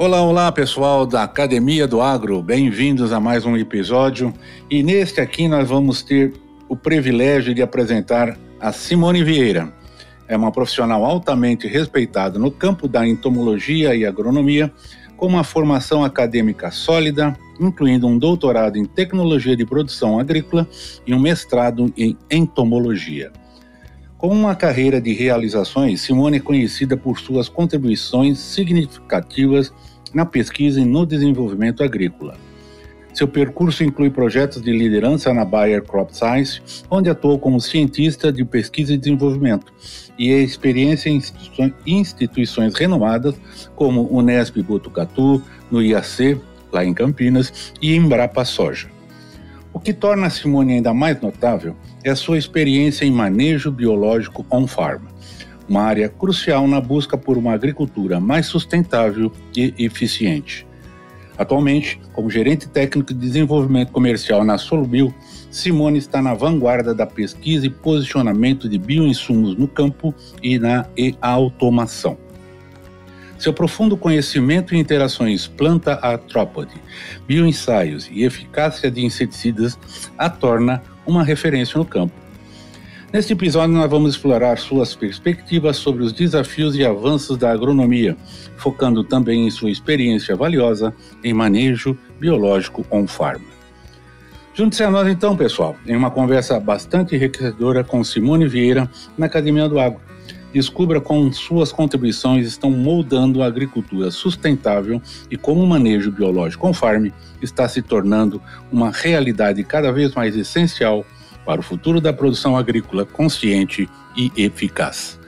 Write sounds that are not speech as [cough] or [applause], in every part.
Olá, olá pessoal da Academia do Agro, bem-vindos a mais um episódio. E neste aqui nós vamos ter o privilégio de apresentar a Simone Vieira. É uma profissional altamente respeitada no campo da entomologia e agronomia, com uma formação acadêmica sólida, incluindo um doutorado em tecnologia de produção agrícola e um mestrado em entomologia. Com uma carreira de realizações, Simone é conhecida por suas contribuições significativas na pesquisa e no desenvolvimento agrícola. Seu percurso inclui projetos de liderança na Bayer Crop Science, onde atuou como cientista de pesquisa e desenvolvimento, e a experiência em instituições renomadas como Unesp Botucatu, no IAC, lá em Campinas, e Embrapa Soja. O que torna a Simone ainda mais notável é a sua experiência em manejo biológico on-farm, uma área crucial na busca por uma agricultura mais sustentável e eficiente. Atualmente, como gerente técnico de desenvolvimento comercial na Solubil, Simone está na vanguarda da pesquisa e posicionamento de bioinsumos no campo e na e-automação. Seu profundo conhecimento em interações planta-artrópode, bioensaios e eficácia de inseticidas a torna uma referência no campo. Neste episódio, nós vamos explorar suas perspectivas sobre os desafios e avanços da agronomia, focando também em sua experiência valiosa em manejo biológico on-farm. Junte-se a nós então, pessoal, em uma conversa bastante enriquecedora com Simone Vieira na Academia do Agro Descubra como suas contribuições estão moldando a agricultura sustentável e como o manejo biológico on farm está se tornando uma realidade cada vez mais essencial para o futuro da produção agrícola consciente e eficaz.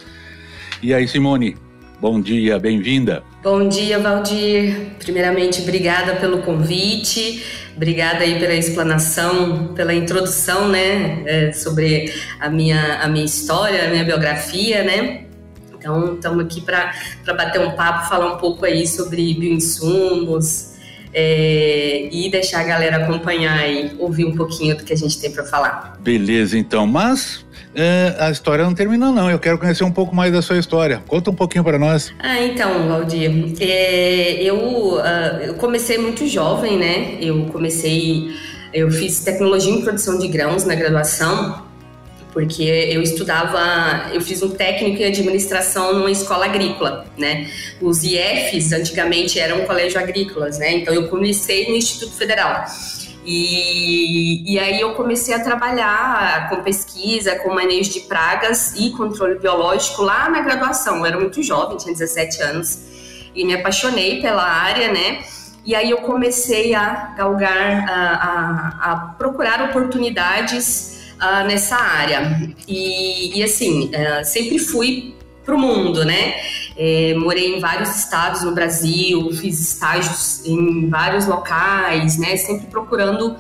E aí, Simone, bom dia, bem-vinda. Bom dia, Valdir. Primeiramente, obrigada pelo convite. Obrigada aí pela explanação, pela introdução, né, é, sobre a minha, a minha história, a minha biografia, né. Então, estamos aqui para bater um papo, falar um pouco aí sobre bioinsumos é, e deixar a galera acompanhar e ouvir um pouquinho do que a gente tem para falar. Beleza, então. Mas é, a história não terminou, não. Eu quero conhecer um pouco mais da sua história. Conta um pouquinho para nós. Ah, então, Valdir, é, eu, uh, eu comecei muito jovem, né? Eu comecei, eu fiz tecnologia em produção de grãos na graduação, porque eu estudava, eu fiz um técnico em administração numa escola agrícola, né? Os IFs antigamente eram colégio agrícolas, né? Então eu comecei no Instituto Federal. E, e aí eu comecei a trabalhar com pesquisa, com manejo de pragas e controle biológico lá na graduação. Eu era muito jovem, tinha 17 anos, e me apaixonei pela área, né? E aí eu comecei a galgar, a, a, a procurar oportunidades uh, nessa área. E, e assim, uh, sempre fui para o mundo, né? É, morei em vários estados no Brasil, fiz estágios em vários locais, né? Sempre procurando uh,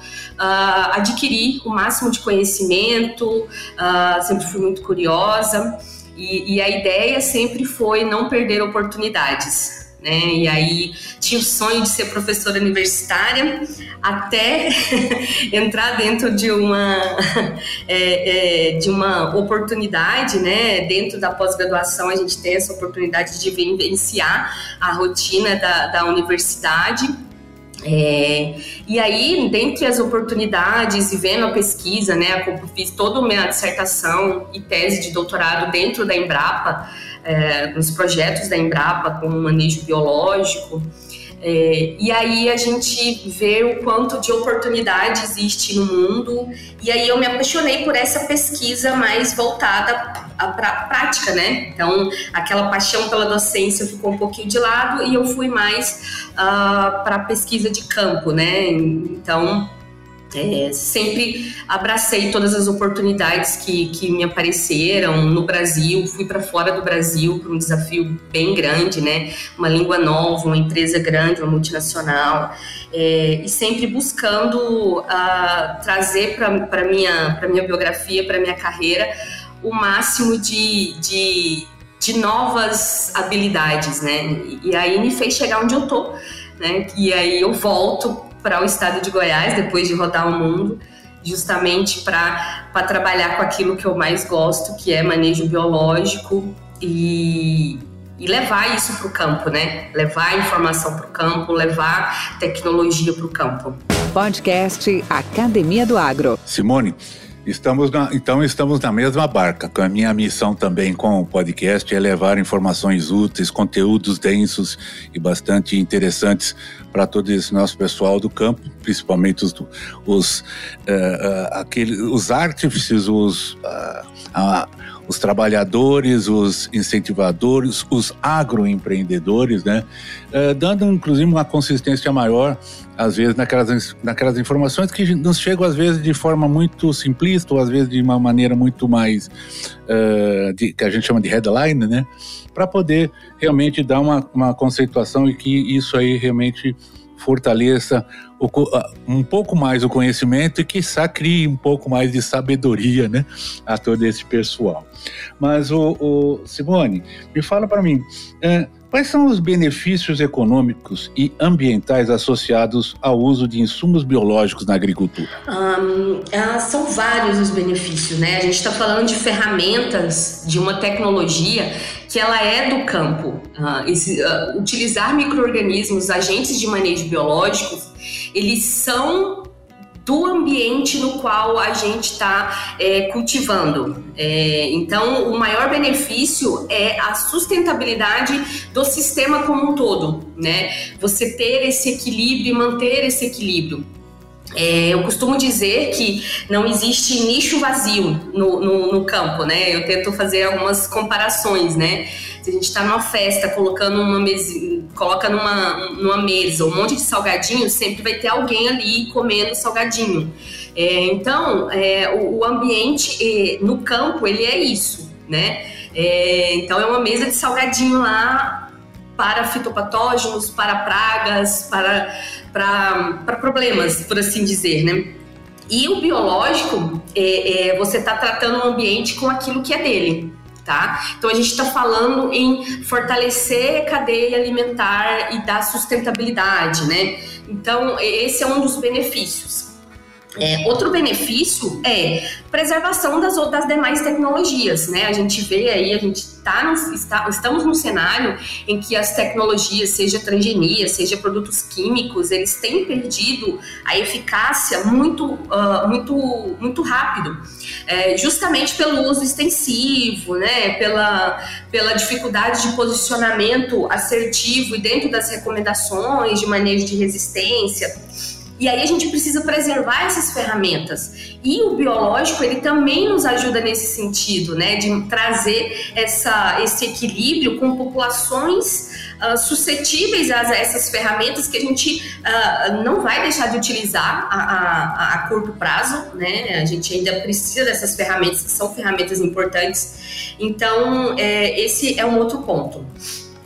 adquirir o máximo de conhecimento, uh, sempre fui muito curiosa. E, e a ideia sempre foi não perder oportunidades né? E aí tinha o sonho de ser professora universitária até [laughs] entrar dentro de uma [laughs] é, é, de uma oportunidade, né? Dentro da pós-graduação a gente tem essa oportunidade de vivenciar a rotina da, da universidade é, e aí, dentre as oportunidades e vendo a pesquisa, né, fiz toda a minha dissertação e tese de doutorado dentro da Embrapa, é, nos projetos da Embrapa com manejo biológico. É, e aí a gente vê o quanto de oportunidade existe no mundo. E aí eu me apaixonei por essa pesquisa mais voltada para a prática, né? Então, aquela paixão pela docência ficou um pouquinho de lado e eu fui mais uh, ah, para pesquisa de campo, né? Então, É, sempre abracei todas as oportunidades que, que me apareceram no Brasil, fui para fora do Brasil para um desafio bem grande, né? Uma língua nova, uma empresa grande, uma multinacional, é, e sempre buscando uh, trazer para minha para minha biografia, para minha carreira, o máximo de, de, de novas habilidades, né? E, e aí me fez chegar onde eu tô, né? E aí eu volto para o estado de Goiás, depois de rodar o mundo, justamente para trabalhar com aquilo que eu mais gosto, que é manejo biológico e, e levar isso para o campo, né? Levar informação para o campo, levar tecnologia para o campo. Podcast Academia do Agro. Simone, Estamos na, então estamos na mesma barca. A minha missão também com o podcast é levar informações úteis, conteúdos densos e bastante interessantes para todo esse nosso pessoal do campo, principalmente os, os, uh, uh, aquele, os artífices, os, uh, os trabalhadores, os incentivadores, os agroempreendedores, né? dando inclusive uma consistência maior às vezes, naquelas, naquelas informações que nos chegam, às vezes, de forma muito simplista, ou às vezes de uma maneira muito mais. Uh, de, que a gente chama de headline, né? Para poder realmente dar uma, uma conceituação e que isso aí realmente fortaleça um pouco mais o conhecimento e que crie um pouco mais de sabedoria né, a todo esse pessoal. Mas, o, o Simone, me fala para mim, é, Quais são os benefícios econômicos e ambientais associados ao uso de insumos biológicos na agricultura? Ah, são vários os benefícios, né? A gente está falando de ferramentas, de uma tecnologia que ela é do campo. Uh, esse, uh, utilizar micro-organismos, agentes de manejo biológico, eles são do ambiente no qual a gente está é, cultivando. É, então, o maior benefício é a sustentabilidade do sistema como um todo, né? Você ter esse equilíbrio e manter esse equilíbrio. É, eu costumo dizer que não existe nicho vazio no, no, no, campo, né? Eu tento fazer algumas comparações, né? Se a gente está numa festa colocando uma mesa, coloca numa, numa mesa um monte de salgadinho, sempre vai ter alguém ali comendo salgadinho. É, então, é, o, o, ambiente no campo ele é isso, né? É, então é uma mesa de salgadinho lá para fitopatógenos, para pragas, para, para, para problemas, por assim dizer, né? E o biológico, é, é você está tratando o ambiente com aquilo que é dele, tá? Então a gente está falando em fortalecer a cadeia alimentar e dar sustentabilidade, né? Então esse é um dos benefícios. É, outro benefício é preservação das, das demais tecnologias, né? A gente vê aí, a gente tá no, está, estamos num cenário em que as tecnologias, seja transgenia, seja produtos químicos, eles têm perdido a eficácia muito, uh, muito, muito rápido, é, justamente pelo uso extensivo, né? Pela, pela dificuldade de posicionamento assertivo e dentro das recomendações de manejo de resistência. E aí a gente precisa preservar essas ferramentas. E o biológico, ele também nos ajuda nesse sentido, né? De trazer essa, esse equilíbrio com populações uh, suscetíveis a essas ferramentas que a gente uh, não vai deixar de utilizar a, a, a, curto prazo, né? A gente ainda precisa dessas ferramentas, que são ferramentas importantes. Então, é, esse é um outro ponto.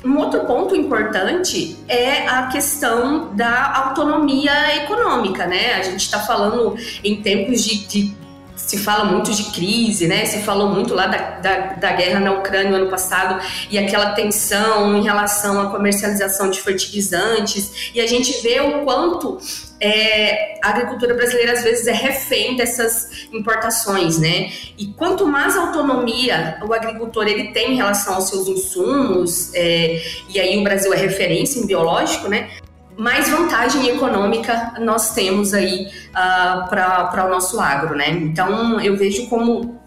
Um outro ponto importante é a questão da autonomia econômica, né? A gente está falando em tempos de, de se fala muito de crise, né? Se falou muito lá da, da, da, guerra na Ucrânia no ano passado e aquela tensão em relação à comercialização de fertilizantes. E a gente vê o quanto é, a agricultura brasileira às vezes é refém dessas importações, né? E quanto mais autonomia o agricultor ele tem em relação aos seus insumos, é, e aí o Brasil é referência em biológico, né? Mais vantagem econômica nós temos aí uh, ah, para o nosso agro, né? Então eu vejo como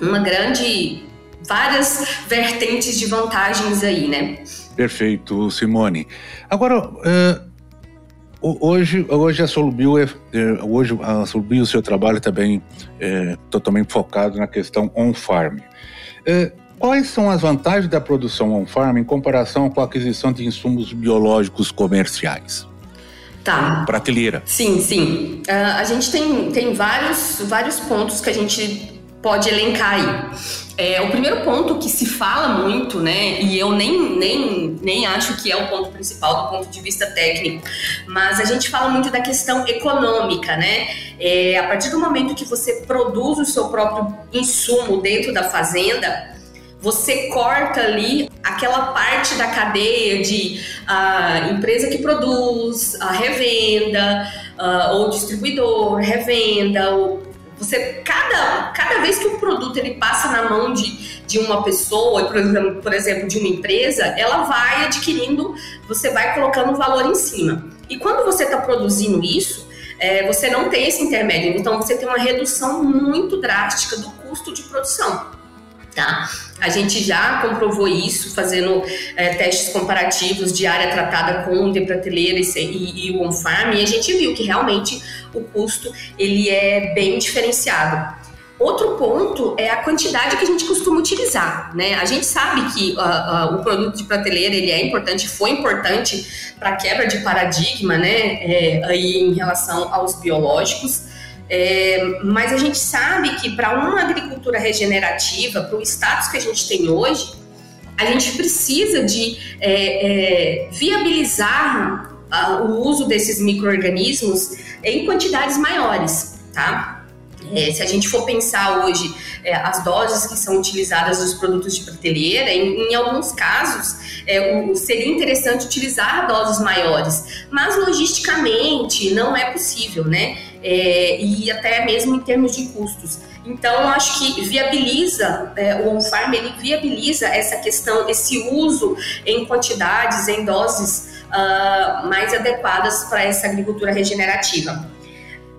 uma grande várias vertentes de vantagens aí, né? Perfeito, Simone. Agora, uh, hoje, hoje a Solubio, é, é, hoje a Solubio, o seu trabalho também é totalmente focado na questão on-farm. Uh, Quais são as vantagens da produção on-farm em comparação com a aquisição de insumos biológicos comerciais? tá. prateleira. Sim, sim. Uh, a gente tem, tem vários, vários pontos que a gente pode elencar aí. É, o primeiro ponto que se fala muito, né, e eu nem, nem, nem acho que é o ponto principal do ponto de vista técnico, mas a gente fala muito da questão econômica, né? É, a partir do momento que você produz o seu próprio insumo dentro da fazenda, você corta ali aquela parte da cadeia de a empresa que produz, a revenda, uh, ou distribuidor, revenda, ou você cada, cada vez que um produto ele passa na mão de, de uma pessoa, por exemplo, por exemplo, de uma empresa, ela vai adquirindo, você vai colocando valor em cima. E quando você está produzindo isso, é, você não tem esse intermédio, então você tem uma redução muito drástica do custo de produção. Tá? A gente já comprovou isso fazendo é, testes comparativos de área tratada com de prateleira e, e, e o on-farm e a gente viu que realmente o custo ele é bem diferenciado. Outro ponto é a quantidade que a gente costuma utilizar, né? A gente sabe que uh, uh, o produto de prateleira ele é importante, foi importante para quebra de paradigma, né? É, aí em relação aos biológicos. É, mas a gente sabe que para uma agricultura regenerativa, para o status que a gente tem hoje, a gente precisa de é, é, viabilizar o uso desses micro-organismos em quantidades maiores, tá? É, se a gente for pensar hoje é, as doses que são utilizadas nos produtos de prateleira, em, em alguns casos é, o, seria interessante utilizar doses maiores, mas logisticamente não é possível, né? É, e até mesmo em termos de custos. Então, acho que viabiliza, é, o on-farm, ele viabiliza essa questão, esse uso em quantidades, em doses uh, mais adequadas para essa agricultura regenerativa.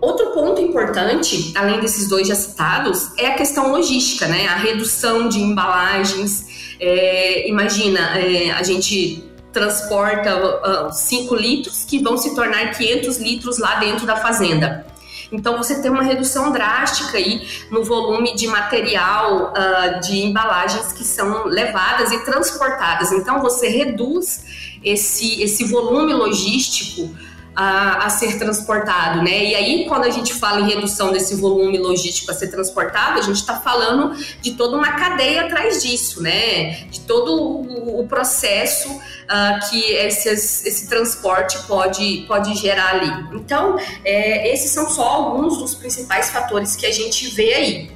Outro ponto importante, além desses dois já citados, é a questão logística, né? A redução de embalagens. É, imagina, é, a gente transporta 5 uh, litros que vão se tornar 500 litros lá dentro da fazenda. Então você tem uma redução drástica aí no volume de material uh, de embalagens que são levadas e transportadas. Então você reduz esse, esse volume logístico a, a, ser transportado, né? E aí, quando a gente fala em redução desse volume logístico a ser transportado, a gente está falando de toda uma cadeia atrás disso, né? De todo o, o processo uh, que esse transporte pode, pode gerar ali. Então, é, esses são só alguns dos principais fatores que a gente vê aí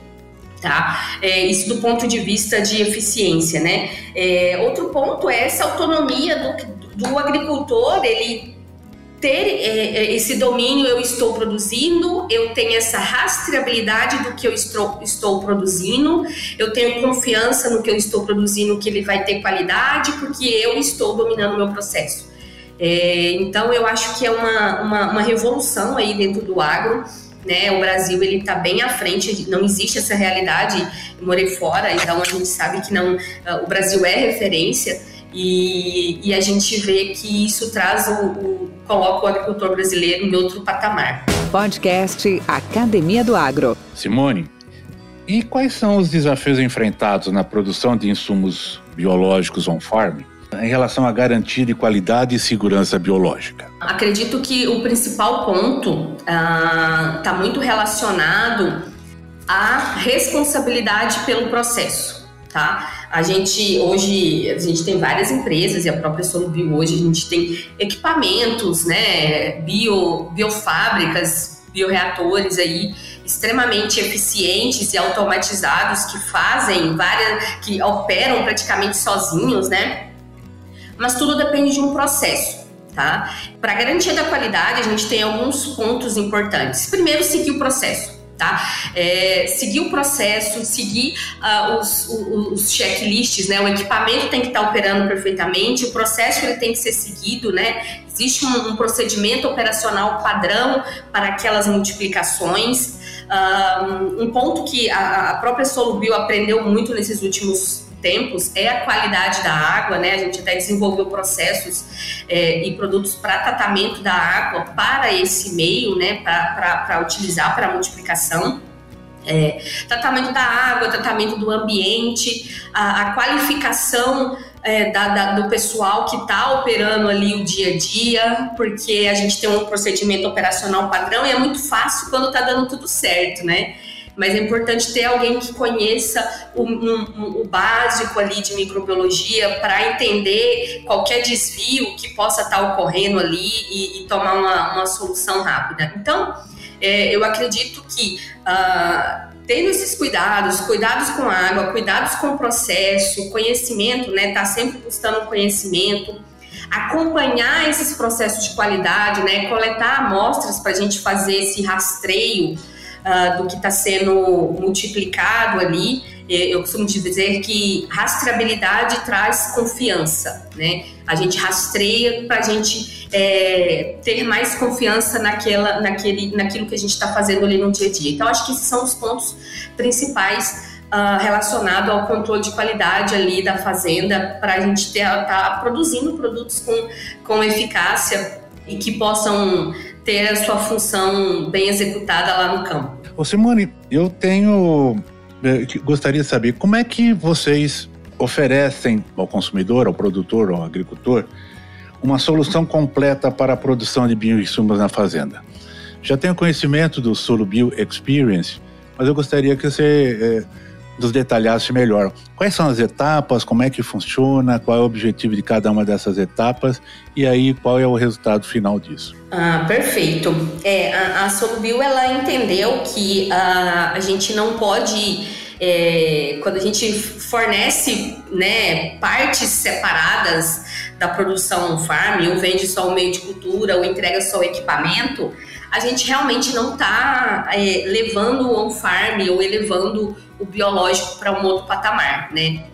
tá? É, isso do ponto de vista de eficiência, né? É, outro ponto é essa autonomia do, do agricultor, ele ter é, é, esse domínio, eu estou produzindo, eu tenho essa rastreabilidade do que eu estou, estou produzindo, eu tenho confiança no que eu estou produzindo, que ele vai ter qualidade, porque eu estou dominando o meu processo. É, então, eu acho que é uma, uma, uma, revolução aí dentro do agro. Né? O Brasil ele está bem à frente, não existe essa realidade. Eu morei fora, então a gente sabe que não. O Brasil é referência. E, e, a gente vê que isso traz o, o, coloca o agricultor brasileiro em outro patamar. Podcast Academia do Agro. Simone, e quais são os desafios enfrentados na produção de insumos biológicos on-farm em relação à garantia de qualidade e segurança biológica? Acredito que o principal ponto está ah, muito relacionado à responsabilidade pelo processo tá? A gente hoje, a gente tem várias empresas e a própria Solubio hoje a gente tem equipamentos, né, bio, biofábricas, bioreatores aí extremamente eficientes e automatizados que fazem várias, que operam praticamente sozinhos, né? Mas tudo depende de um processo. Tá? Para garantia da qualidade, a gente tem alguns pontos importantes. Primeiro, seguir o processo tá? É, seguir o processo, seguir uh, os, os, os, checklists, né? O equipamento tem que estar tá operando perfeitamente, o processo ele tem que ser seguido, né? Existe um, um procedimento operacional padrão para aquelas multiplicações. Uh, um ponto que a, a própria Solubio aprendeu muito nesses últimos tempos é a qualidade da água, né? A gente até desenvolveu processos é, e produtos para tratamento da água para esse meio, né? Para utilizar para multiplicação. É, tratamento da água, tratamento do ambiente, a, a qualificação é, da, da, do pessoal que está operando ali o dia a dia, porque a gente tem um procedimento operacional padrão e é muito fácil quando está dando tudo certo, né? Mas é importante ter alguém que conheça o, um, o básico ali de microbiologia para entender qualquer desvio que possa estar tá ocorrendo ali e, e tomar uma, uma, solução rápida. Então, é, eu acredito que uh, tendo esses cuidados, cuidados com água, cuidados com o processo, conhecimento, né? Tá sempre buscando conhecimento, acompanhar esses processos de qualidade, né? Coletar amostras para a gente fazer esse rastreio uh, do que está sendo multiplicado ali. Eu costumo dizer que rastreabilidade traz confiança, né? A gente rastreia para a gente é, ter mais confiança naquela, naquele, naquilo que a gente está fazendo ali no dia a dia. Então, acho que esses são os pontos principais Uh, ao controle de qualidade ali da fazenda para a gente estar tá produzindo produtos com, com eficácia e que possam ter a sua função bem executada lá no campo. Ô Simone, eu tenho. Eh, gostaria de saber como é que vocês oferecem ao consumidor, ao produtor, ao agricultor, uma solução completa para a produção de bioinsumos na fazenda. Já tenho conhecimento do Solo Bio Experience, mas eu gostaria que você eh, nos detalhasse melhor. Quais são as etapas, como é que funciona, qual é o objetivo de cada uma dessas etapas e aí qual é o resultado final disso? Ah, perfeito. É, a, a ela entendeu que uh, a gente não pode... É, quando a gente fornece né, partes separadas da produção farm, ou vende só o meio de cultura, ou entrega só o equipamento, a gente realmente não está é, levando o on-farm ou elevando o biológico para um outro patamar, né?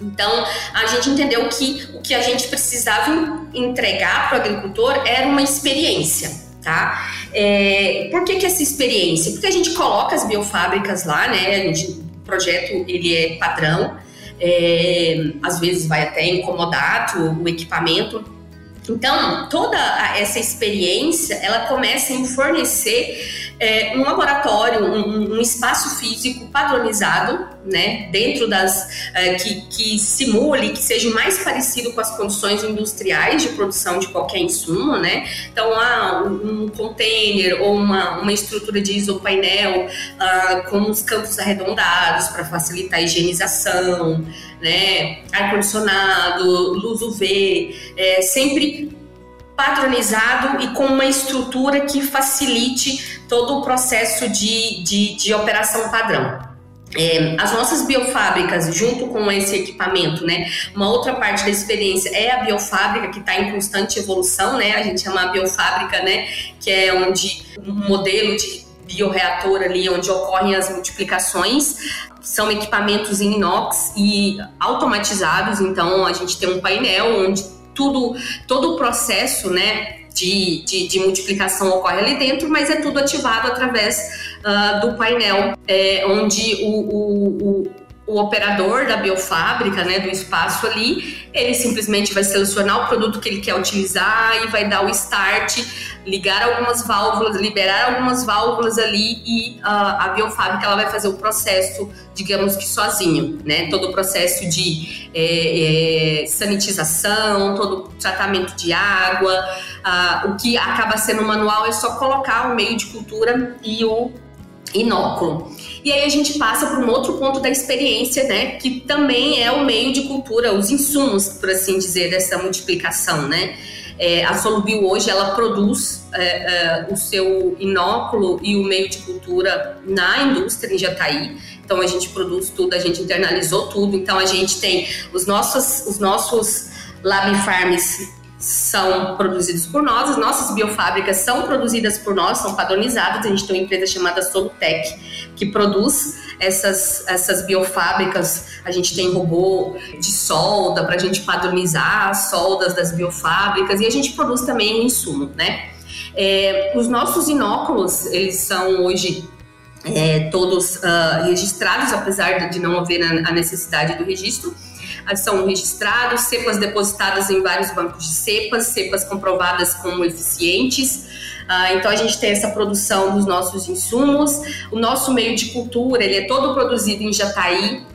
Então, a gente entendeu que o que a gente precisava entregar para o agricultor era uma experiência, tá? É, por que, que essa experiência? Porque a gente coloca as biofábricas lá, né? Gente, o projeto ele é padrão, é, às vezes vai até incomodar o equipamento, então, toda essa experiência, ela começa em fornecer é, um laboratório, um, um, espaço físico padronizado, né, dentro das é, que, que simule, que seja mais parecido com as condições industriais de produção de qualquer insumo, né. Então, há um, um container ou uma, uma estrutura de isopainel uh, com os campos arredondados para facilitar a higienização, né, ar condicionado, luz UV, é, sempre padronizado e com uma estrutura que facilite todo o processo de, de, de operação padrão. É, as nossas biofábricas, junto com esse equipamento, né? Uma outra parte da experiência é a biofábrica que está em constante evolução, né? A gente chama a biofábrica, né? Que é onde um modelo de bioreator ali, onde ocorrem as multiplicações. São equipamentos em inox e automatizados, então a gente tem um painel onde tudo, todo o processo, né, de, de, de, multiplicação ocorre ali dentro, mas é tudo ativado através uh, do painel, é, onde o, o, o o operador da biofábrica, né, do espaço ali, ele simplesmente vai selecionar o produto que ele quer utilizar e vai dar o start, ligar algumas válvulas, liberar algumas válvulas ali e uh, a biofábrica ela vai fazer o processo, digamos que sozinho, né, todo o processo de é, é, sanitização, todo o tratamento de água, uh, o que acaba sendo manual é só colocar o meio de cultura e o inóculo. E aí a gente passa para um outro ponto da experiência, né, que também é o meio de cultura, os insumos, por assim dizer, dessa multiplicação, né. É, a Solubio hoje ela produz é, é, o seu inóculo e o meio de cultura na indústria em Jataí. Então a gente produz tudo, a gente internalizou tudo. Então a gente tem os nossos, os nossos lab farms são produzidos por nós, as nossas biofábricas são produzidas por nós, são padronizadas. A gente tem uma empresa chamada Solutec que produz essas, essas biofábricas. A gente tem robô de solda para a gente padronizar as soldas das biofábricas e a gente produz também insumo, né? É, os nossos inóculos, eles são hoje é, todos uh, registrados, apesar de não haver a necessidade do registro são registrados, cepas depositadas em vários bancos de cepas, cepas comprovadas como eficientes. Uh, então a gente tem essa produção dos nossos insumos. O nosso meio de cultura ele é todo produzido em Jataí.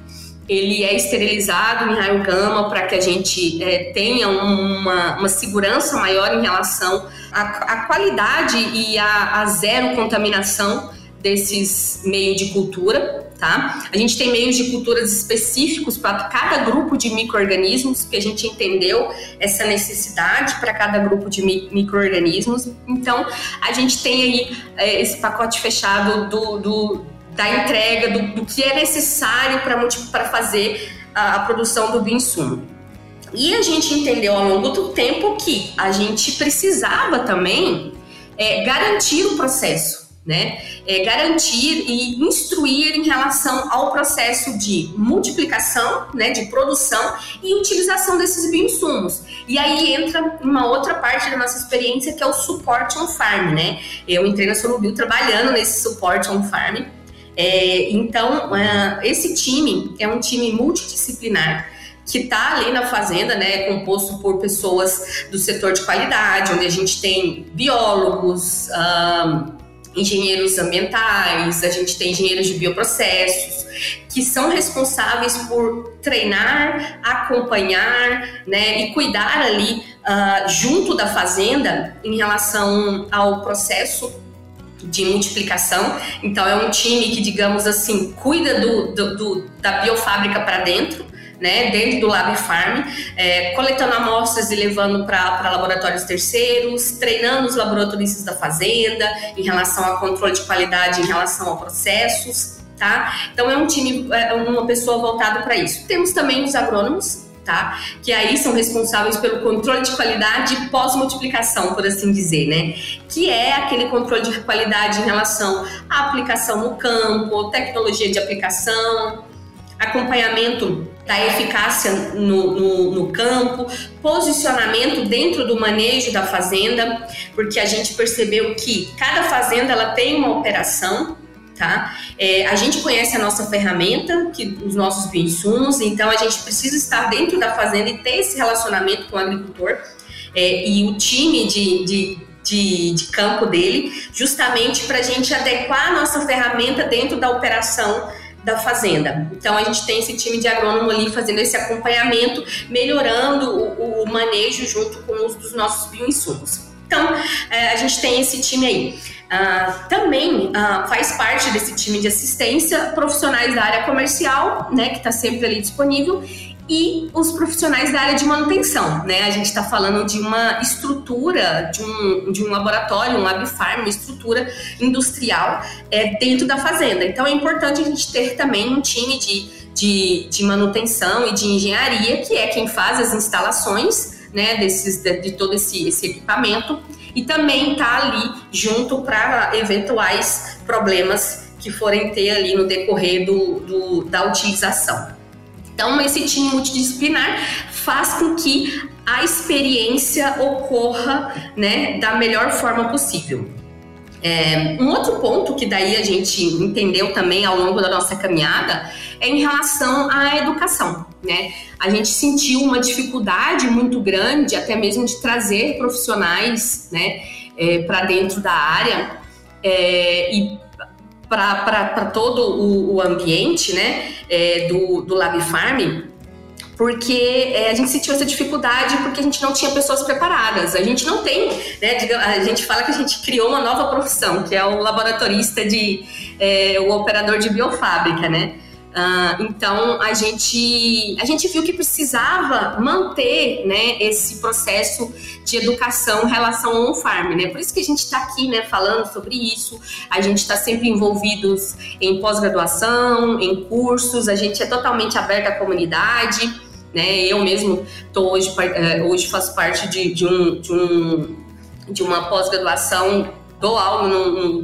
ele é esterilizado em raio gama para que a gente é, tenha uma, uma, segurança maior em relação à, à qualidade e à, zero contaminação desses meios de cultura, tá? A gente tem meios de culturas específicos para cada grupo de micro-organismos, que a gente entendeu essa necessidade para cada grupo de mi micro-organismos. Então, a gente tem aí é, esse pacote fechado do, do da entrega, do, do que é necessário para fazer a, a, produção do bioinsumo. E a gente entendeu ao longo do tempo que a gente precisava também é, garantir o processo, né? É, garantir e instruir em relação ao processo de multiplicação, né, de produção e utilização desses bioinsumos. E aí entra uma outra parte da nossa experiência que é o suporte on farm, né? Eu entrei na Solubio trabalhando nesse suporte on farm é, então, uh, esse time é um time multidisciplinar que está ali na fazenda, né, composto por pessoas do setor de qualidade, onde a gente tem biólogos, engenheiros ambientais, a gente tem engenheiros de bioprocessos, que são responsáveis por treinar, acompanhar, né, e cuidar ali uh, junto da fazenda em relação ao processo de multiplicação. Então, é um time que, digamos assim, cuida do, do, do da biofábrica para dentro. Né, dentro do Lab Farm, é, coletando amostras e levando para laboratórios terceiros, treinando os laboratoristas da fazenda em relação a controle de qualidade, em relação a processos, tá? Então é um time, é uma pessoa voltada para isso. Temos também os agrônomos, tá? Que aí são responsáveis pelo controle de qualidade pós-multiplicação, por assim dizer, né? Que é aquele controle de qualidade em relação à aplicação no campo, tecnologia de aplicação, acompanhamento da eficácia no, no, no, campo, posicionamento dentro do manejo da fazenda, porque a gente percebeu que cada fazenda ela tem uma operação tá? É, a gente conhece a nossa ferramenta, que os nossos bioinsumos, então a gente precisa estar dentro da fazenda e ter esse relacionamento com o agricultor é, e o time de, de, de, de campo dele, justamente para a gente adequar a nossa ferramenta dentro da operação da fazenda. Então a gente tem esse time de agrônomo ali fazendo esse acompanhamento, melhorando o, o manejo junto com os dos nossos bioinsumos. Então é, a gente tem esse time aí. Uh, também uh, faz parte desse time de assistência profissionais da área comercial, né, que está sempre ali disponível, e os profissionais da área de manutenção, né? A gente está falando de uma estrutura, de um, de um laboratório, um lab farm, uma estrutura industrial é, dentro da fazenda. Então é importante a gente ter também um time de, de, de manutenção e de engenharia, que é quem faz as instalações né, desses, de, de todo esse, esse equipamento e também tá ali junto para eventuais problemas que forem ter ali no decorrer do, do, da utilização. Então, esse time multidisciplinar faz com que a experiência ocorra né, da melhor forma possível. É, um outro ponto que daí a gente entendeu também ao longo da nossa caminhada é em relação à educação, né? A gente sentiu uma dificuldade muito grande, até mesmo de trazer profissionais, né, é, para dentro da área é, e para todo o, o, ambiente, né, é, do, do Lab Farm, porque é, a gente sentiu essa dificuldade porque a gente não tinha pessoas preparadas. A gente não tem, né? A gente fala que a gente criou uma nova profissão, que é o laboratorista de, é, o operador de biofábrica, né? Uh, então a gente a gente viu que precisava manter né, esse processo de educação em relação ao farm, né? Por isso que a gente está aqui, né, falando sobre isso. A gente está sempre envolvidos em pós-graduação, em cursos. A gente é totalmente aberto à comunidade, né? Eu mesmo tô hoje eh, hoje faço parte de, de um, de um de uma pós-graduação dou aula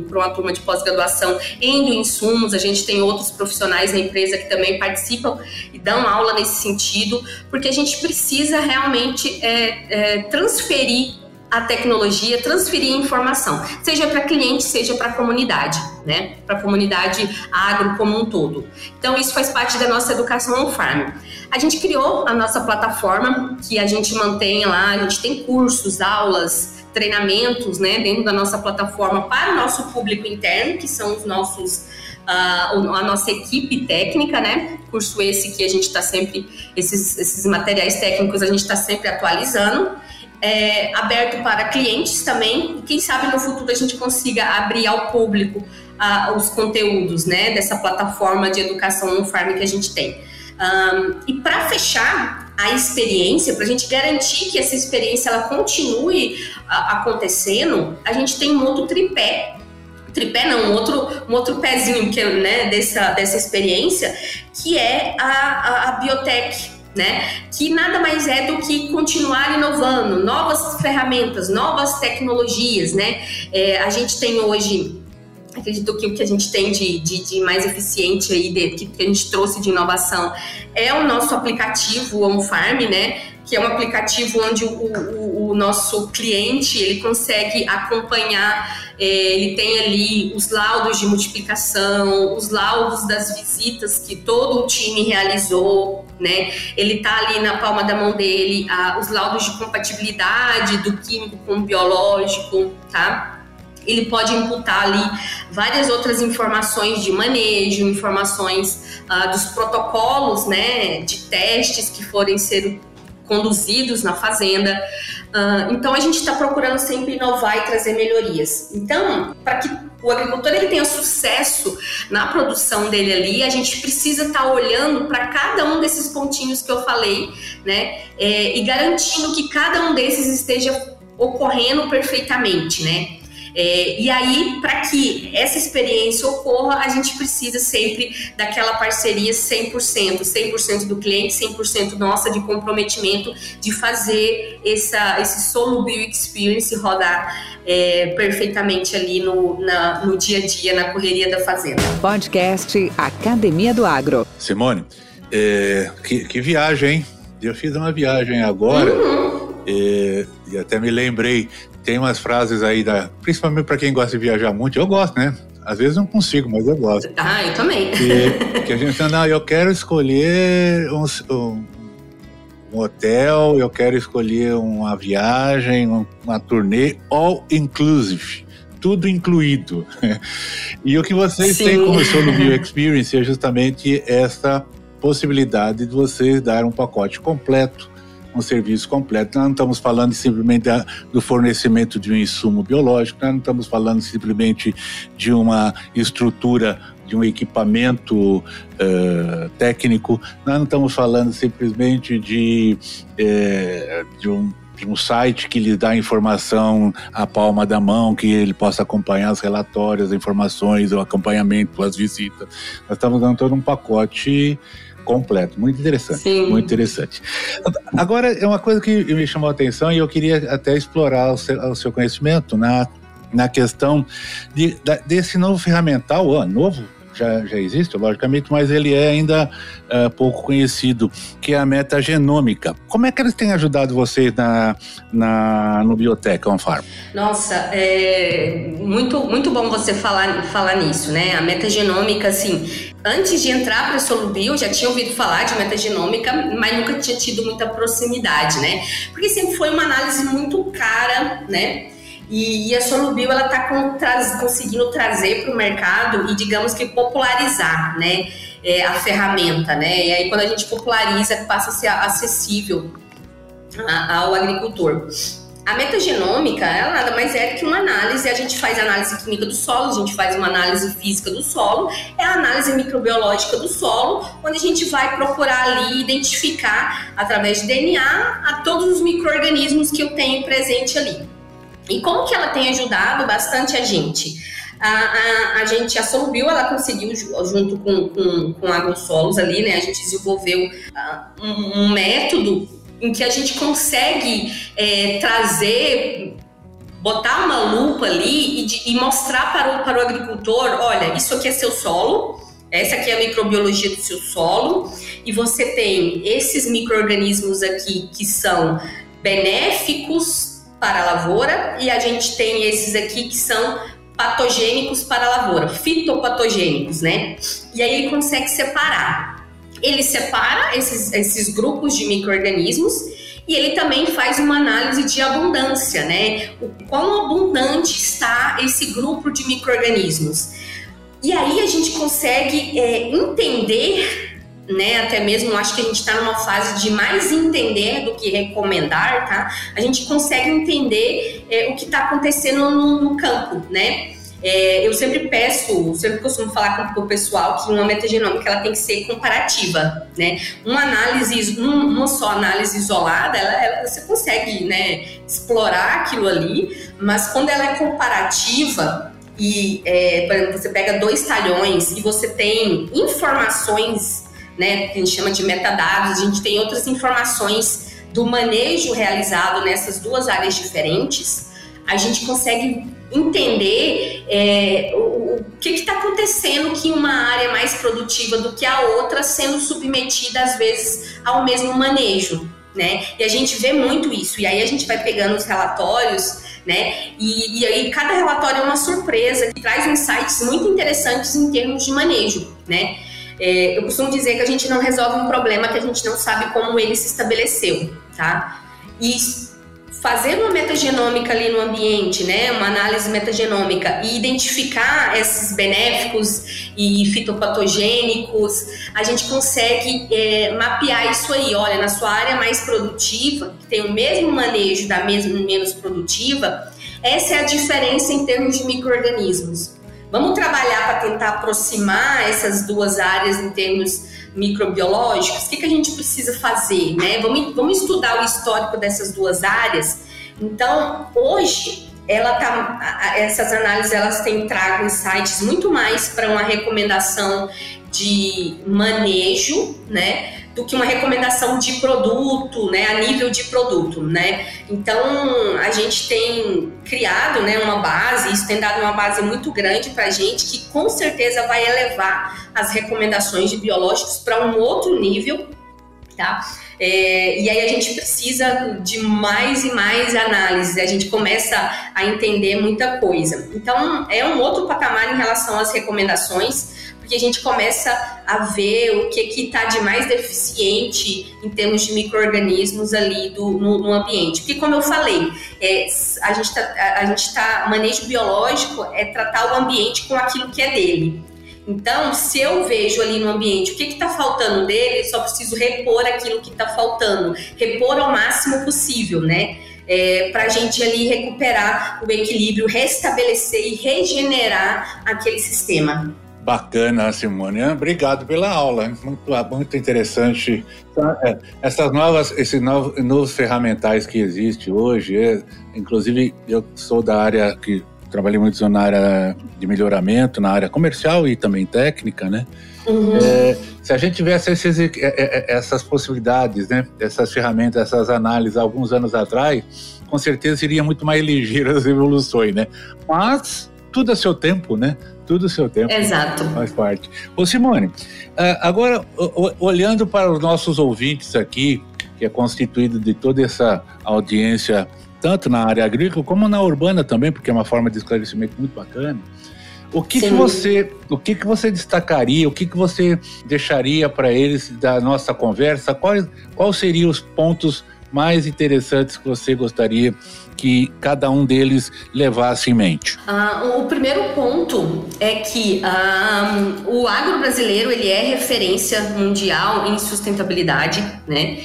para uma turma de pós-graduação em bioinsumos, a gente tem outros profissionais na empresa que também participam e dão aula nesse sentido, porque a gente precisa realmente é, é, transferir a tecnologia, transferir informação, seja para cliente, seja para a comunidade, né? Para a comunidade agro como um todo. Então, isso faz parte da nossa educação on farm. A gente criou a nossa plataforma, que a gente mantém lá, a gente tem cursos, aulas, treinamentos né, dentro da nossa plataforma para o nosso público interno, que são os nossos a, a nossa equipe técnica, né? Curso esse que a gente está sempre, esses, esses materiais técnicos a gente está sempre atualizando. É, aberto para clientes também. Quem sabe no futuro a gente consiga abrir ao público uh, os conteúdos né, dessa plataforma de educação no farm que a gente tem. Um, e para fechar a experiência, para a gente garantir que essa experiência ela continue uh, acontecendo, a gente tem um outro tripé tripé não, um outro, um outro pezinho que, né, dessa, dessa experiência, que é a, a, a biotech, né? Que nada mais é do que continuar inovando, novas ferramentas, novas tecnologias, né? É, a gente tem hoje acredito que o que a gente tem de, de, de mais eficiente aí, de, que, que, a gente trouxe de inovação, é o nosso aplicativo OnFarm, né? Que é um aplicativo onde o, o, o nosso cliente ele consegue acompanhar, é, ele tem ali os laudos de multiplicação, os laudos das visitas que todo o time realizou, né? Ele tá ali na palma da mão dele, a, os laudos de compatibilidade do químico com o biológico, tá? Ele pode imputar ali várias outras informações de manejo, informações uh, dos protocolos, né, de testes que forem ser conduzidos na fazenda. Uh, então a gente está procurando sempre inovar e trazer melhorias. Então, para que o agricultor ele tenha sucesso na produção dele ali, a gente precisa estar tá olhando para cada um desses pontinhos que eu falei, né, é, e garantindo que cada um desses esteja ocorrendo perfeitamente, né? É, e aí, para que essa experiência ocorra, a gente precisa sempre daquela parceria 100%, 100% do cliente, 100% nossa de comprometimento de fazer essa, esse solo bio experience rodar é, perfeitamente ali no, na, no dia a dia, na correria da fazenda. Podcast Academia do Agro. Simone, é, que, que, viagem, hein? Eu fiz uma viagem agora. Uhum. É, e até me lembrei tem umas frases aí, da, principalmente para quem gosta de viajar muito, eu gosto, né? Às vezes não consigo, mas eu gosto. Ah, eu também. Que, que a gente não, eu quero escolher um, um, um, hotel, eu quero escolher uma viagem, uma turnê all inclusive. Tudo incluído. [laughs] E o que vocês Sim. têm como no Bio Experience é justamente essa possibilidade de vocês dar um pacote completo um serviço completo. Nós não estamos falando simplesmente da, do fornecimento de um insumo biológico, nós não estamos falando simplesmente de uma estrutura de um equipamento uh, técnico, nós não estamos falando simplesmente de, uh, de um um site que lhe dá informação à palma da mão, que ele possa acompanhar os relatórios, as informações, o acompanhamento, as visitas. Nós estamos dando todo um pacote completo. Muito interessante. Sim. Muito interessante. Agora, é uma coisa que me chamou a atenção e eu queria até explorar o seu, o seu conhecimento na, na questão de, desse novo ferramental, oh, novo, já, já existe, logicamente, mas ele é ainda uh, pouco conhecido, que é a metagenômica. Como é que eles têm ajudado vocês na, na, no Bioteca On Farm? Nossa, é muito, muito bom você falar, falar nisso, né? A metagenômica, assim, antes de entrar para a Solubio, já tinha ouvido falar de metagenômica, mas nunca tinha tido muita proximidade, né? Porque sempre foi uma análise muito cara, né? E, e a Solubio ela está conseguindo trazer para o mercado e digamos que popularizar, né, é, a ferramenta, né? E aí quando a gente populariza passa a ser acessível a, ao agricultor. A metagenômica, ela nada mais é que uma análise, a gente faz análise química do solo, a gente faz uma análise física do solo, é a análise microbiológica do solo, onde a gente vai procurar ali identificar, através de DNA, a todos os micro-organismos que eu tenho presente ali. E como que ela tem ajudado bastante a gente? A, a, a gente, a ela conseguiu, junto com, com, com a AgroSolos ali, né, a gente desenvolveu uh, um, um, método em que a gente consegue é, trazer, botar uma lupa ali e, de, e mostrar para o, para o agricultor, olha, isso aqui é seu solo, essa aqui é a microbiologia do seu solo, e você tem esses micro-organismos aqui que são benéficos para a lavoura e a gente tem esses aqui que são patogênicos para a lavoura, fitopatogênicos, né? E aí ele consegue separar. Ele separa esses, esses grupos de micro-organismos e ele também faz uma análise de abundância, né? O quão abundante está esse grupo de micro-organismos. e aí a gente consegue é, entender né? Até mesmo acho que a gente está numa fase de mais entender do que recomendar, tá? A gente consegue entender é, o que está acontecendo no, no, campo, né? É, eu sempre peço, sempre costumo falar com o pessoal que uma metagenômica ela tem que ser comparativa, né? Uma análise, um, uma só análise isolada, ela, ela, você consegue, né, explorar aquilo ali, mas quando ela é comparativa e, é, por exemplo, você pega dois talhões e você tem informações né, que a gente chama de metadados, a gente tem outras informações do manejo realizado nessas duas áreas diferentes, a gente consegue entender é, o, o, que está acontecendo que uma área é mais produtiva do que a outra, sendo submetida às vezes ao mesmo manejo, né? E a gente vê muito isso. E aí a gente vai pegando os relatórios, né? E, e aí cada relatório é uma surpresa que traz insights muito interessantes em termos de manejo, né? É, eu costumo dizer que a gente não resolve um problema que a gente não sabe como ele se estabeleceu, tá? E fazer uma metagenômica ali no ambiente, né, uma análise metagenômica e identificar esses benéficos e fitopatogênicos, a gente consegue é, mapear isso aí. Olha, na sua área mais produtiva, que tem o mesmo manejo da menos produtiva, essa é a diferença em termos de micro-organismos. Vamos trabalhar para tentar aproximar essas duas áreas em termos microbiológicos? O que, que a gente precisa fazer? Né? Vamos, vamos estudar o histórico dessas duas áreas. Então, hoje, ela tá, essas análises elas têm trago insights muito mais para uma recomendação de manejo, né? Do que uma recomendação de produto, né, a nível de produto, né? Então, a gente tem criado, né, uma base, isso tem dado uma base muito grande para a gente, que com certeza vai elevar as recomendações de biológicos para um outro nível, tá? É, e aí a gente precisa de mais e mais análise, a gente começa a entender muita coisa. Então, é um outro patamar em relação às recomendações, porque a gente começa a ver o que está de mais deficiente em termos de micro-organismos ali do, no, no, ambiente. Porque, como eu falei, é, a gente está. Tá, manejo biológico é tratar o ambiente com aquilo que é dele. Então, se eu vejo ali no ambiente o que está faltando dele, só preciso repor aquilo que está faltando, repor ao máximo possível, né? É, para a gente ali recuperar o equilíbrio, restabelecer e regenerar aquele sistema. Bacana, Simone. Obrigado pela aula. Muito, muito interessante. É, essas novas, esses novos, novos ferramentais que existem hoje, é, inclusive eu sou da área que trabalhei muito na área de melhoramento, na área comercial e também técnica, né? Uhum. É, se a gente tivesse esses, é, essas possibilidades, né? Essas ferramentas, essas análises alguns anos atrás, com certeza seria muito mais [laughs] ligeiro as evoluções, né? Mas tudo a seu tempo, né? Tudo o seu tempo. Exato. Faz parte. Ô Simone, ah, agora olhando para os nossos ouvintes aqui, que é constituído de toda essa audiência, tanto na área agrícola como na urbana também, porque é uma forma de esclarecimento muito bacana. O que, que você, o que, que você destacaria, o que, que você deixaria para eles da nossa conversa? Quais, quais seriam os pontos mais interessantes que você gostaria que cada um deles levasse em mente? Ah, o primeiro ponto é que ah, o agro brasileiro ele é referência mundial em sustentabilidade, né?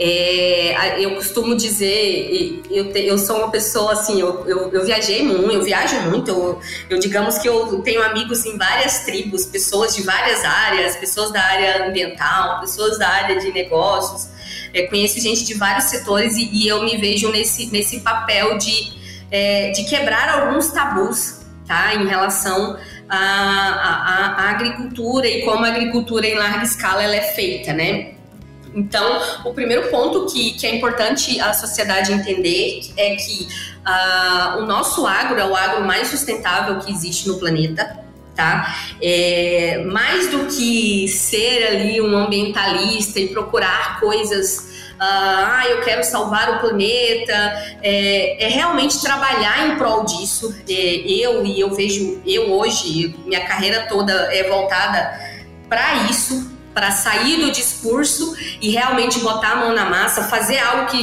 É, eu costumo dizer, eu, te, eu sou uma pessoa assim, eu, eu, eu viajei muito, eu viajo muito, eu, eu, digamos que eu tenho amigos em várias tribos, pessoas de várias áreas, pessoas da área ambiental, pessoas da área de negócios, é, conheço gente de vários setores e, e, eu me vejo nesse, nesse papel de, é, de quebrar alguns tabus tá, em relação à, agricultura e como a agricultura em larga escala ela é feita, né? Então, o primeiro ponto que, que é importante a sociedade entender é que uh, o nosso agro é o agro mais sustentável que existe no planeta tá? É, mais do que ser ali um ambientalista e procurar coisas ah, eu quero salvar o planeta, é, é realmente trabalhar em prol disso. É, eu e eu vejo, eu hoje, minha carreira toda é voltada para isso, para sair do discurso e realmente botar a mão na massa, fazer algo que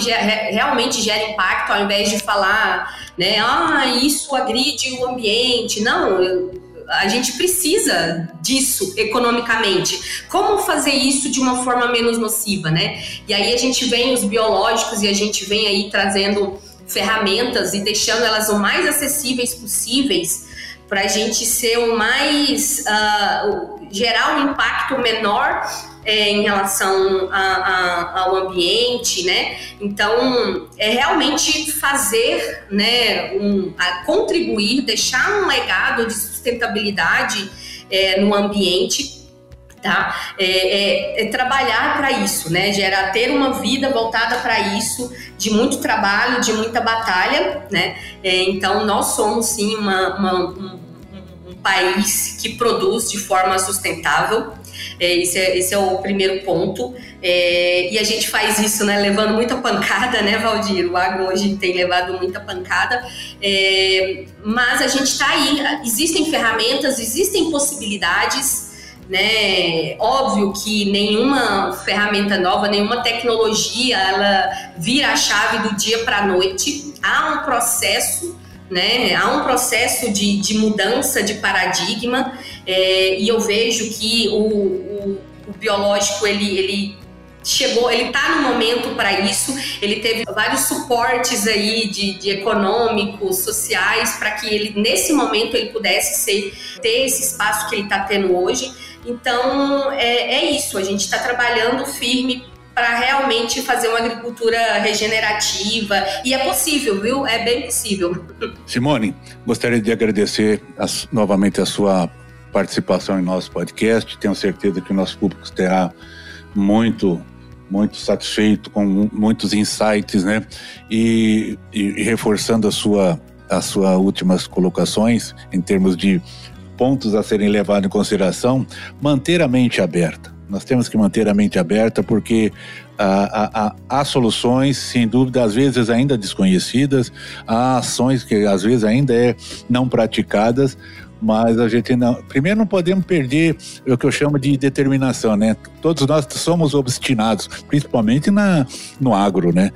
realmente gera impacto, ao invés de falar, né, ah, isso agride o ambiente. Não, eu, a gente precisa disso economicamente. Como fazer isso de uma forma menos nociva, né? E aí a gente vem os biológicos e a gente vem aí trazendo ferramentas e deixando elas o mais acessíveis possíveis para a gente ser o mais uh, gerar um impacto menor é, em relação a, a, ao ambiente, né? Então, é realmente fazer, né, um, contribuir, deixar um legado de sustentabilidade é, no ambiente Tá? É, é, é trabalhar para isso, né? Gerar, ter uma vida voltada para isso, de muito trabalho, de muita batalha, né? É, então, nós somos sim uma, uma, um, um, país que produz de forma sustentável. É, esse, é, esse é o primeiro ponto. É, e a gente faz isso, né, levando muita pancada, né, Valdir? O agro hoje tem levado muita pancada. É, mas a gente está aí. Existem ferramentas, existem possibilidades né? Óbvio que nenhuma ferramenta nova, nenhuma tecnologia, ela vira a chave do dia para a noite. Há um processo, né? Há um processo de, de mudança de paradigma é, e eu vejo que o, o, o biológico ele, ele chegou, ele está no momento para isso. Ele teve vários suportes aí de, de econômicos, sociais, para que ele nesse momento ele pudesse ser ter esse espaço que ele está tendo hoje. Então, é, é isso, a gente está trabalhando firme para realmente fazer uma agricultura regenerativa e é possível, viu? É bem possível. Simone, gostaria de agradecer as, novamente a sua participação em nosso podcast. Tenho certeza que o nosso público estará muito muito satisfeito com muitos insights, né? E, e reforçando a sua as suas últimas colocações em termos de pontos a serem levados em consideração, manter a mente aberta. Nós temos que manter a mente aberta porque há, há, há, soluções, sem dúvida, às vezes ainda desconhecidas, há ações que às vezes ainda é não praticadas, mas a gente não. Primeiro, não podemos perder o que eu chamo de determinação, né? Todos nós somos obstinados, principalmente na, no agro, né?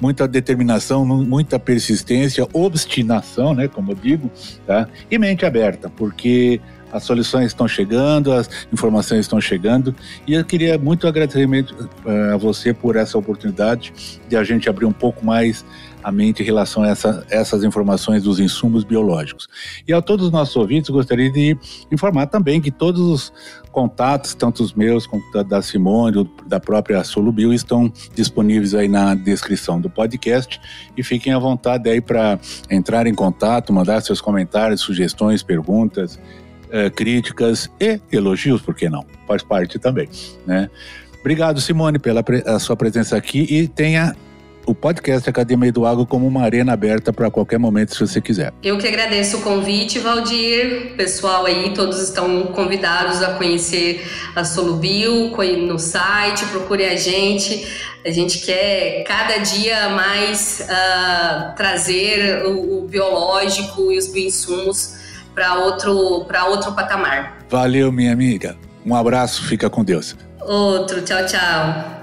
Muita determinação, muita persistência, obstinação, né? Como eu digo, tá? E mente aberta, porque as soluções estão chegando, as informações estão chegando e eu queria muito agradecimento uh, a você por essa oportunidade de a gente abrir um pouco mais a mente em relação a essa, essas informações dos insumos biológicos. E a todos os nossos ouvintes, gostaria de informar também que todos os contatos, tanto os meus quanto da Simone, da própria Solubil, estão disponíveis aí na descrição do podcast e fiquem à vontade aí para entrar em contato, mandar seus comentários, sugestões, perguntas, eh, críticas e elogios, por que não? Faz parte também, né? Obrigado, Simone, pela sua presença aqui e tenha o podcast Academia do Agro como uma arena aberta para qualquer momento, se você quiser. Eu que agradeço o convite, Valdir. Pessoal aí, todos estão convidados a conhecer a Solubil no site, procure a gente. A gente quer cada dia mais uh, trazer o, o, biológico e os bioinsumos para outro, outro patamar. Valeu, minha amiga. Um abraço, fica com Deus. Outro, tchau, tchau.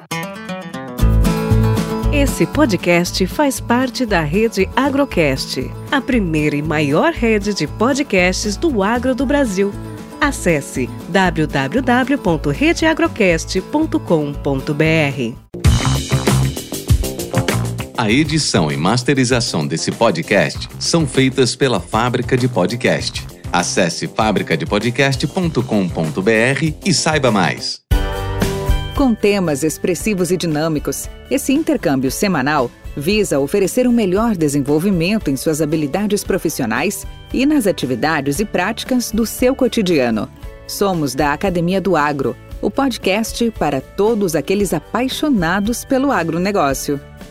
Esse podcast faz parte da rede Agrocast, a primeira e maior rede de podcasts do agro do Brasil. Acesse www.redeagrocast.com.br. A edição e masterização desse podcast são feitas pela Fábrica de Podcast. Acesse fabricadepodcast.com.br e saiba mais. Com temas expressivos e dinâmicos, esse intercâmbio semanal visa oferecer um melhor desenvolvimento em suas habilidades profissionais e nas atividades e práticas do seu cotidiano. Somos da Academia do Agro, o podcast para todos aqueles apaixonados pelo agronegócio.